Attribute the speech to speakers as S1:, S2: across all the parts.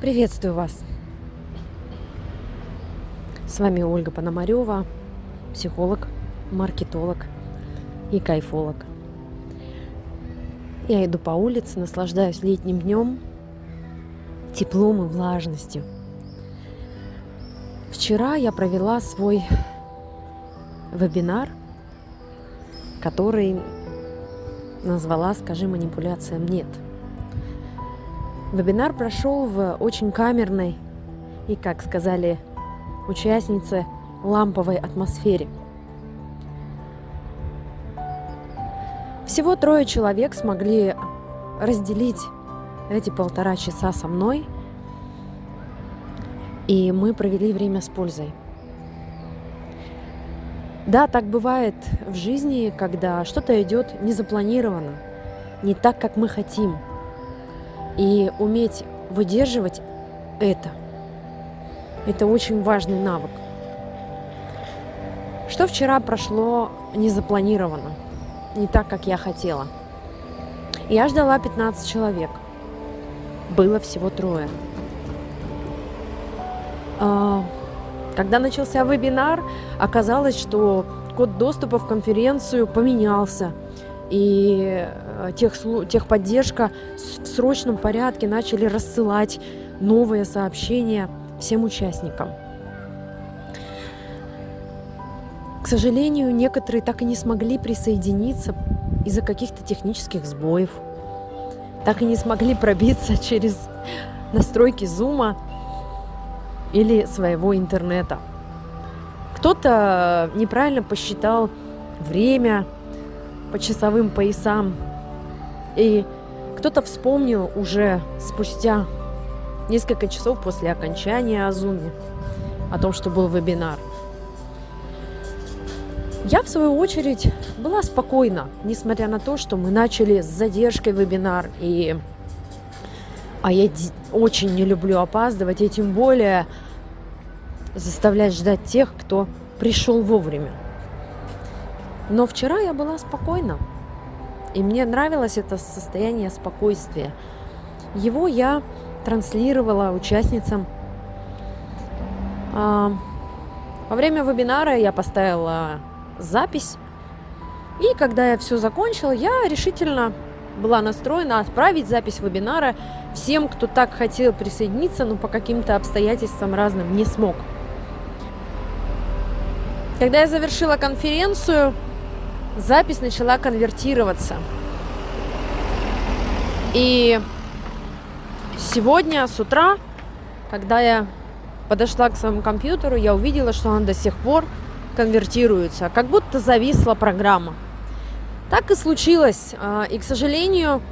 S1: Приветствую вас! С вами Ольга Пономарева, психолог, маркетолог и кайфолог. Я иду по улице, наслаждаюсь летним днем, теплом и влажностью. Вчера я провела свой вебинар, который назвала «Скажи манипуляциям нет». Вебинар прошел в очень камерной и, как сказали участницы, ламповой атмосфере. Всего трое человек смогли разделить эти полтора часа со мной, и мы провели время с пользой. Да, так бывает в жизни, когда что-то идет незапланированно, не так, как мы хотим. И уметь выдерживать это, это очень важный навык. Что вчера прошло незапланированно, не так, как я хотела. Я ждала 15 человек. Было всего трое. А, когда начался вебинар, оказалось, что код доступа в конференцию поменялся. И тех, техподдержка в срочном порядке начали рассылать новые сообщения всем участникам. К сожалению, некоторые так и не смогли присоединиться из-за каких-то технических сбоев. Так и не смогли пробиться через настройки зума или своего интернета. Кто-то неправильно посчитал время по часовым поясам, и кто-то вспомнил уже спустя несколько часов после окончания Азуми о том, что был вебинар. Я, в свою очередь, была спокойна, несмотря на то, что мы начали с задержкой вебинар, и а я очень не люблю опаздывать, и тем более заставлять ждать тех, кто пришел вовремя. Но вчера я была спокойна, и мне нравилось это состояние спокойствия. Его я транслировала участницам. А, во время вебинара я поставила запись, и когда я все закончила, я решительно была настроена отправить запись вебинара всем, кто так хотел присоединиться, но по каким-то обстоятельствам разным не смог. Когда я завершила конференцию, запись начала конвертироваться. И сегодня с утра, когда я подошла к своему компьютеру, я увидела, что он до сих пор конвертируется, как будто зависла программа. Так и случилось. А, и, к сожалению,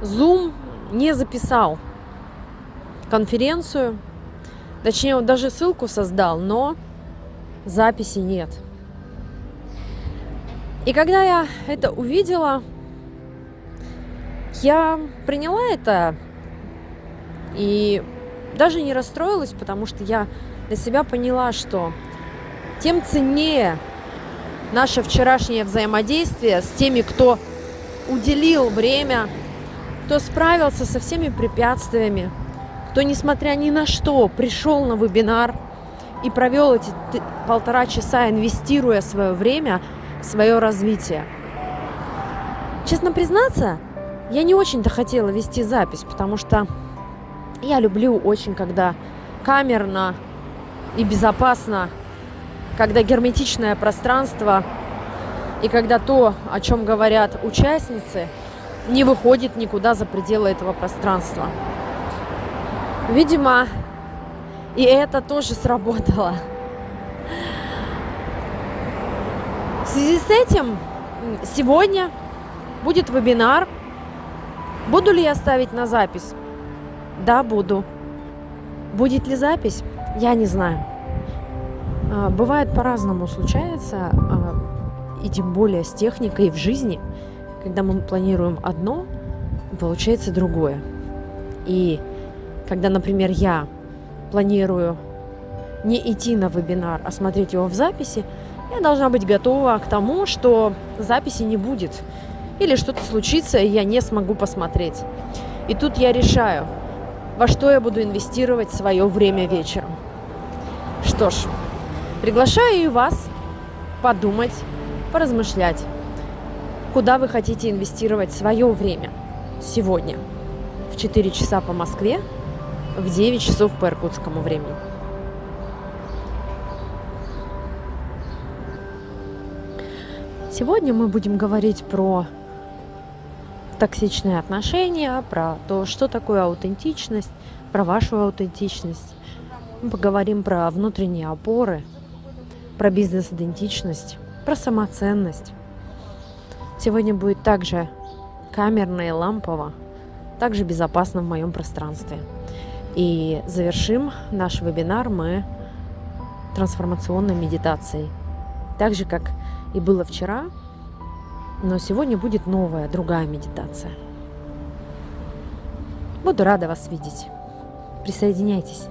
S1: Zoom не записал конференцию. Точнее, он даже ссылку создал, но записи нет. И когда я это увидела, я приняла это и даже не расстроилась, потому что я для себя поняла, что тем ценнее наше вчерашнее взаимодействие с теми, кто уделил время, кто справился со всеми препятствиями, кто, несмотря ни на что, пришел на вебинар и провел эти полтора часа, инвестируя свое время свое развитие. Честно признаться, я не очень-то хотела вести запись, потому что я люблю очень, когда камерно и безопасно когда герметичное пространство и когда то, о чем говорят участницы, не выходит никуда за пределы этого пространства. Видимо, и это тоже сработало. Связи с этим сегодня будет вебинар. Буду ли я ставить на запись? Да, буду. Будет ли запись? Я не знаю. А, бывает по-разному случается, а, и тем более с техникой в жизни, когда мы планируем одно, получается другое. И когда, например, я планирую не идти на вебинар, а смотреть его в записи, я должна быть готова к тому, что записи не будет. Или что-то случится, и я не смогу посмотреть. И тут я решаю, во что я буду инвестировать свое время вечером. Что ж, приглашаю и вас подумать, поразмышлять, куда вы хотите инвестировать свое время сегодня в 4 часа по Москве, в 9 часов по иркутскому времени. Сегодня мы будем говорить про токсичные отношения, про то, что такое аутентичность, про вашу аутентичность. Мы поговорим про внутренние опоры, про бизнес-идентичность, про самоценность. Сегодня будет также камерно и лампово, также безопасно в моем пространстве. И завершим наш вебинар мы трансформационной медитацией. Так же, как и было вчера, но сегодня будет новая, другая медитация. Буду рада вас видеть. Присоединяйтесь.